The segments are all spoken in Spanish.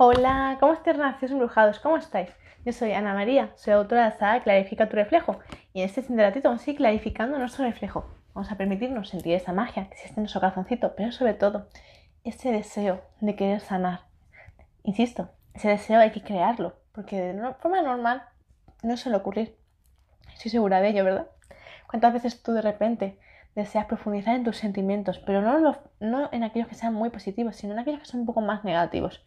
Hola, ¿cómo estáis, nacidos embrujados? ¿Cómo estáis? Yo soy Ana María, soy autora de la saga Clarifica tu reflejo y en este ratito vamos a ir clarificando nuestro reflejo. Vamos a permitirnos sentir esa magia que existe en nuestro corazoncito, pero sobre todo ese deseo de querer sanar. Insisto, ese deseo hay que crearlo, porque de forma normal no suele ocurrir. Estoy segura de ello, ¿verdad? ¿Cuántas veces tú de repente deseas profundizar en tus sentimientos, pero no, no en aquellos que sean muy positivos, sino en aquellos que son un poco más negativos?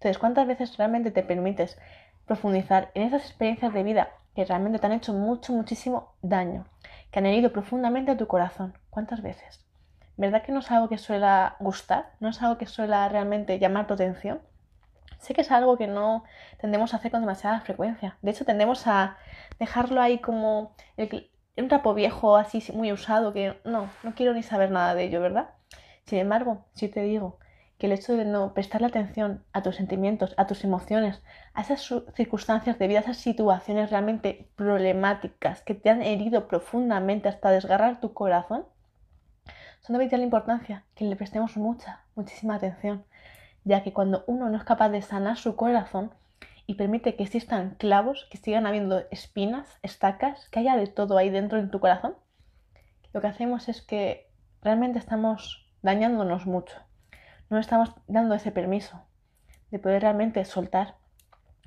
Entonces, ¿cuántas veces realmente te permites profundizar en esas experiencias de vida que realmente te han hecho mucho, muchísimo daño, que han herido profundamente a tu corazón? ¿Cuántas veces? ¿Verdad que no es algo que suele gustar? ¿No es algo que suele realmente llamar tu atención? Sé que es algo que no tendemos a hacer con demasiada frecuencia. De hecho, tendemos a dejarlo ahí como un trapo viejo así muy usado que no, no quiero ni saber nada de ello, ¿verdad? Sin embargo, si te digo que el hecho de no prestarle atención a tus sentimientos, a tus emociones, a esas circunstancias de vida, a esas situaciones realmente problemáticas que te han herido profundamente hasta desgarrar tu corazón, son de vital importancia que le prestemos mucha, muchísima atención, ya que cuando uno no es capaz de sanar su corazón y permite que existan clavos, que sigan habiendo espinas, estacas, que haya de todo ahí dentro en tu corazón, lo que hacemos es que realmente estamos dañándonos mucho no estamos dando ese permiso de poder realmente soltar,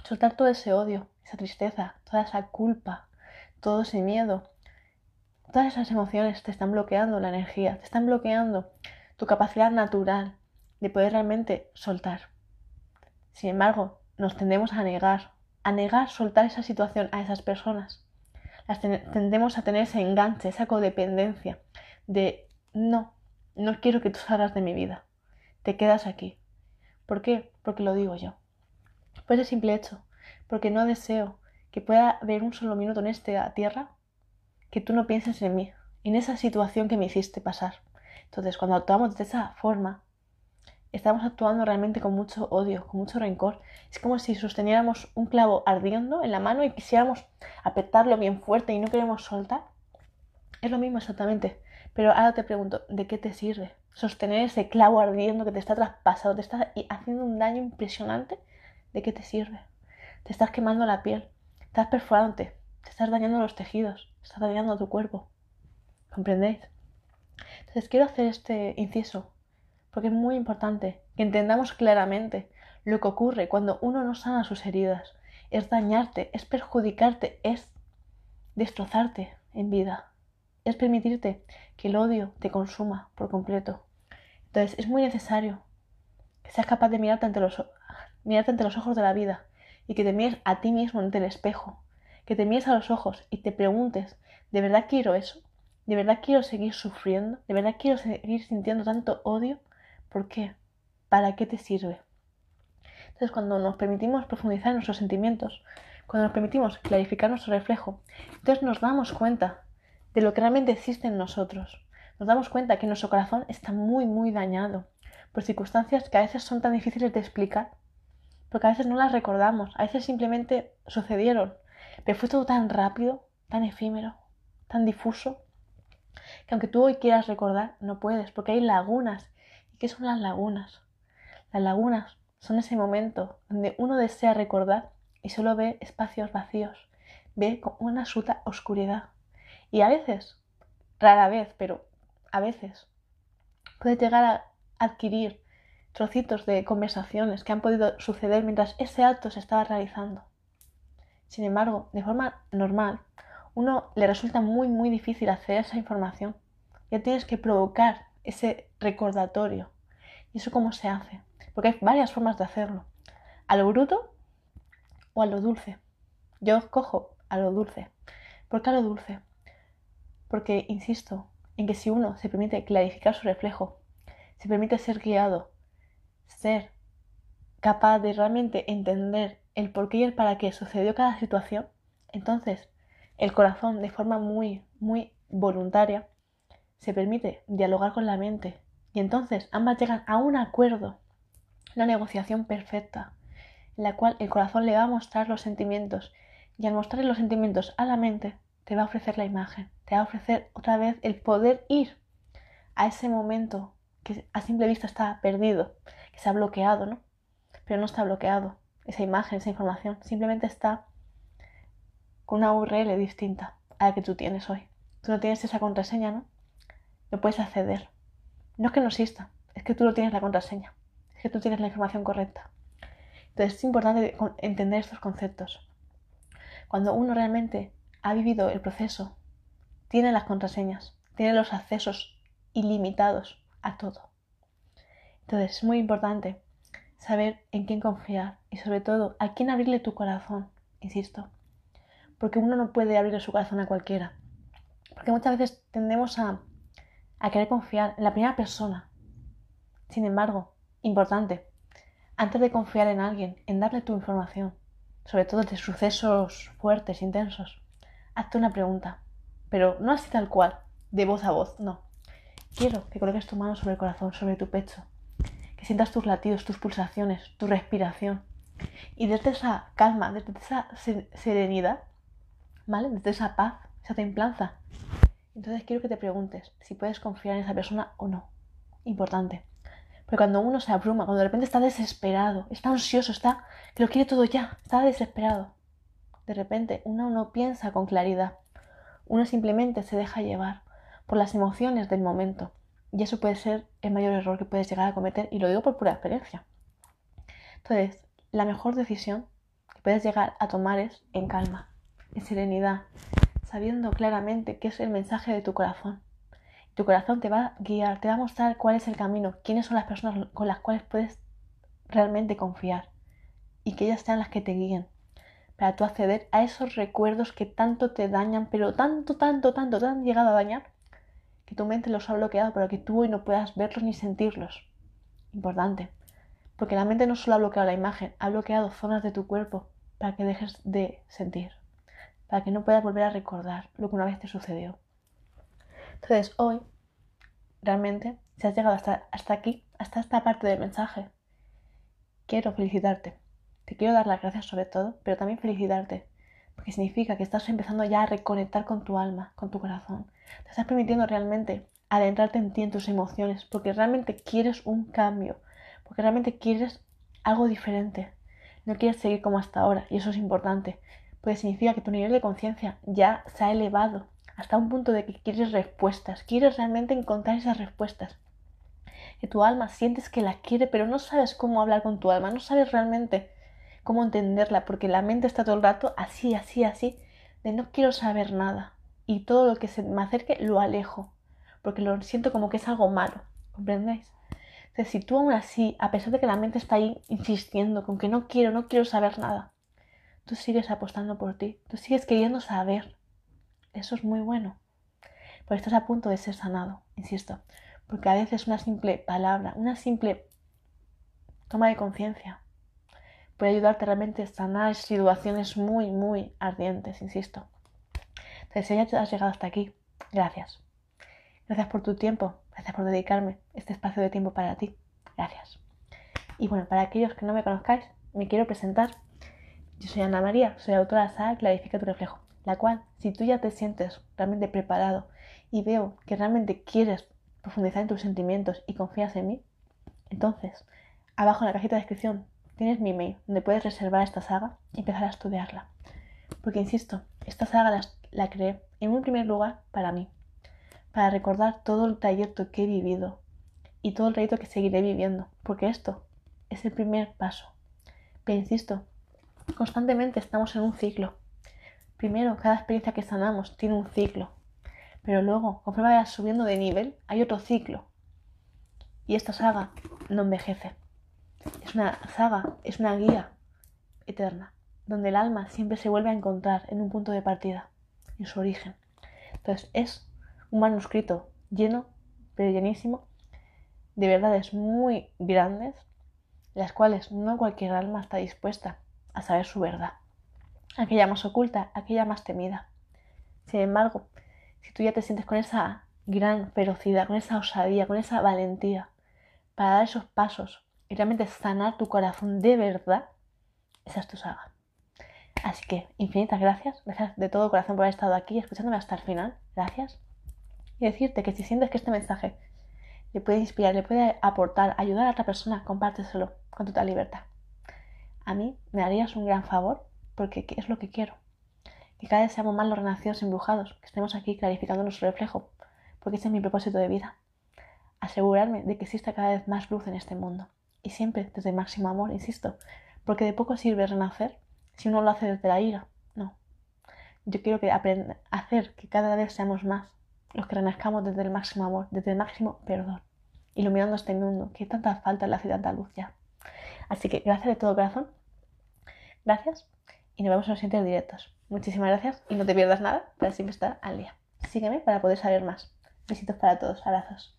soltar todo ese odio, esa tristeza, toda esa culpa, todo ese miedo. Todas esas emociones te están bloqueando la energía, te están bloqueando tu capacidad natural de poder realmente soltar. Sin embargo, nos tendemos a negar, a negar soltar esa situación a esas personas. Las tendemos a tener ese enganche, esa codependencia de no, no quiero que tú salgas de mi vida te quedas aquí. ¿Por qué? Porque lo digo yo. Por ese simple hecho, porque no deseo que pueda haber un solo minuto en esta tierra que tú no pienses en mí, en esa situación que me hiciste pasar. Entonces, cuando actuamos de esa forma, estamos actuando realmente con mucho odio, con mucho rencor. Es como si sosteniéramos un clavo ardiendo en la mano y quisiéramos apretarlo bien fuerte y no queremos soltar. Es lo mismo exactamente. Pero ahora te pregunto, ¿de qué te sirve? Sostener ese clavo ardiendo que te está traspasando, te está haciendo un daño impresionante, ¿de qué te sirve? Te estás quemando la piel, estás perforándote, te estás dañando los tejidos, estás dañando tu cuerpo. ¿Comprendéis? Entonces quiero hacer este inciso porque es muy importante que entendamos claramente lo que ocurre cuando uno no sana sus heridas. Es dañarte, es perjudicarte, es destrozarte en vida es permitirte que el odio te consuma por completo. Entonces es muy necesario que seas capaz de mirarte ante los, mirarte ante los ojos de la vida y que te mires a ti mismo ante el espejo, que te mires a los ojos y te preguntes, ¿de verdad quiero eso? ¿De verdad quiero seguir sufriendo? ¿De verdad quiero seguir sintiendo tanto odio? ¿Por qué? ¿Para qué te sirve? Entonces cuando nos permitimos profundizar en nuestros sentimientos, cuando nos permitimos clarificar nuestro reflejo, entonces nos damos cuenta de lo que realmente existe en nosotros. Nos damos cuenta que nuestro corazón está muy, muy dañado por circunstancias que a veces son tan difíciles de explicar, porque a veces no las recordamos, a veces simplemente sucedieron, pero fue todo tan rápido, tan efímero, tan difuso, que aunque tú hoy quieras recordar, no puedes, porque hay lagunas. ¿Y qué son las lagunas? Las lagunas son ese momento donde uno desea recordar y solo ve espacios vacíos, ve una absoluta oscuridad. Y a veces, rara vez, pero a veces, puedes llegar a adquirir trocitos de conversaciones que han podido suceder mientras ese acto se estaba realizando. Sin embargo, de forma normal, uno le resulta muy muy difícil acceder a esa información. Ya tienes que provocar ese recordatorio. ¿Y eso cómo se hace? Porque hay varias formas de hacerlo. A lo bruto o a lo dulce. Yo escojo a lo dulce. ¿Por qué a lo dulce? Porque insisto en que si uno se permite clarificar su reflejo, se permite ser guiado, ser capaz de realmente entender el por qué y el para qué sucedió cada situación, entonces el corazón de forma muy, muy voluntaria se permite dialogar con la mente. Y entonces ambas llegan a un acuerdo, una negociación perfecta, en la cual el corazón le va a mostrar los sentimientos. Y al mostrarle los sentimientos a la mente te va a ofrecer la imagen te va a ofrecer otra vez el poder ir a ese momento que a simple vista está perdido, que se ha bloqueado, ¿no? pero no está bloqueado. Esa imagen, esa información, simplemente está con una URL distinta a la que tú tienes hoy. Tú no tienes esa contraseña, ¿no? No puedes acceder. No es que no exista, es que tú no tienes la contraseña, es que tú tienes la información correcta. Entonces es importante entender estos conceptos. Cuando uno realmente ha vivido el proceso, tiene las contraseñas, tiene los accesos ilimitados a todo. Entonces es muy importante saber en quién confiar y sobre todo a quién abrirle tu corazón, insisto. Porque uno no puede abrirle su corazón a cualquiera. Porque muchas veces tendemos a, a querer confiar en la primera persona. Sin embargo, importante, antes de confiar en alguien, en darle tu información, sobre todo de sucesos fuertes, intensos, hazte una pregunta, pero no así tal cual, de voz a voz, no. Quiero que coloques tu mano sobre el corazón, sobre tu pecho, que sientas tus latidos, tus pulsaciones, tu respiración. Y desde esa calma, desde esa serenidad, ¿vale? Desde esa paz, esa templanza. Entonces quiero que te preguntes si puedes confiar en esa persona o no. Importante. Porque cuando uno se abruma, cuando de repente está desesperado, está ansioso, está que lo quiere todo ya, está desesperado. De repente uno no piensa con claridad. Uno simplemente se deja llevar por las emociones del momento. Y eso puede ser el mayor error que puedes llegar a cometer, y lo digo por pura experiencia. Entonces, la mejor decisión que puedes llegar a tomar es en calma, en serenidad, sabiendo claramente qué es el mensaje de tu corazón. Tu corazón te va a guiar, te va a mostrar cuál es el camino, quiénes son las personas con las cuales puedes realmente confiar y que ellas sean las que te guíen para tú acceder a esos recuerdos que tanto te dañan, pero tanto, tanto, tanto te han llegado a dañar que tu mente los ha bloqueado para que tú hoy no puedas verlos ni sentirlos. Importante, porque la mente no solo ha bloqueado la imagen, ha bloqueado zonas de tu cuerpo para que dejes de sentir, para que no puedas volver a recordar lo que una vez te sucedió. Entonces, hoy, realmente, si has llegado hasta, hasta aquí, hasta esta parte del mensaje, quiero felicitarte. Te quiero dar las gracias sobre todo, pero también felicitarte, porque significa que estás empezando ya a reconectar con tu alma, con tu corazón. Te estás permitiendo realmente adentrarte en ti, en tus emociones, porque realmente quieres un cambio, porque realmente quieres algo diferente. No quieres seguir como hasta ahora, y eso es importante, porque significa que tu nivel de conciencia ya se ha elevado hasta un punto de que quieres respuestas, quieres realmente encontrar esas respuestas. Que tu alma sientes que la quiere, pero no sabes cómo hablar con tu alma, no sabes realmente cómo entenderla, porque la mente está todo el rato así, así, así, de no quiero saber nada. Y todo lo que se me acerque lo alejo, porque lo siento como que es algo malo, ¿comprendéis? Entonces, si tú aún así, a pesar de que la mente está ahí insistiendo con que no quiero, no quiero saber nada, tú sigues apostando por ti, tú sigues queriendo saber, eso es muy bueno. Porque estás a punto de ser sanado, insisto. Porque a veces una simple palabra, una simple toma de conciencia puede ayudarte realmente a sanar situaciones muy, muy ardientes, insisto. Entonces, si ya has llegado hasta aquí, gracias. Gracias por tu tiempo, gracias por dedicarme este espacio de tiempo para ti. Gracias. Y bueno, para aquellos que no me conozcáis, me quiero presentar. Yo soy Ana María, soy autora de la Clarifica tu reflejo la cual, si tú ya te sientes realmente preparado y veo que realmente quieres profundizar en tus sentimientos y confías en mí, entonces, abajo en la cajita de descripción tienes mi email donde puedes reservar esta saga y empezar a estudiarla. Porque, insisto, esta saga la, la creé en un primer lugar para mí, para recordar todo el trayecto que he vivido y todo el trayecto que seguiré viviendo, porque esto es el primer paso. Pero insisto, constantemente estamos en un ciclo Primero, cada experiencia que sanamos tiene un ciclo, pero luego, conforme vayas subiendo de nivel, hay otro ciclo. Y esta saga no envejece. Es una saga, es una guía eterna, donde el alma siempre se vuelve a encontrar en un punto de partida, en su origen. Entonces es un manuscrito lleno, pero llenísimo, de verdades muy grandes, las cuales no cualquier alma está dispuesta a saber su verdad aquella más oculta, aquella más temida. Sin embargo, si tú ya te sientes con esa gran ferocidad, con esa osadía, con esa valentía para dar esos pasos y realmente sanar tu corazón de verdad, esa es tu saga. Así que infinitas gracias, gracias de todo corazón por haber estado aquí escuchándome hasta el final, gracias. Y decirte que si sientes que este mensaje le puede inspirar, le puede aportar, ayudar a otra persona, compárteselo con total libertad. a mí me harías un gran favor porque es lo que quiero. Que cada vez seamos más los renacidos embrujados, que estemos aquí clarificando nuestro reflejo, porque ese es mi propósito de vida. Asegurarme de que exista cada vez más luz en este mundo. Y siempre desde el máximo amor, insisto, porque de poco sirve renacer si uno lo hace desde la ira. No. Yo quiero que hacer que cada vez seamos más los que renazcamos desde el máximo amor, desde el máximo perdón, iluminando este mundo que tanta falta en la ciudad luz ya. Así que gracias de todo corazón. Gracias y nos vemos en los siguientes directos. Muchísimas gracias y no te pierdas nada para siempre estar al día. Sígueme para poder saber más. Besitos para todos. Abrazos.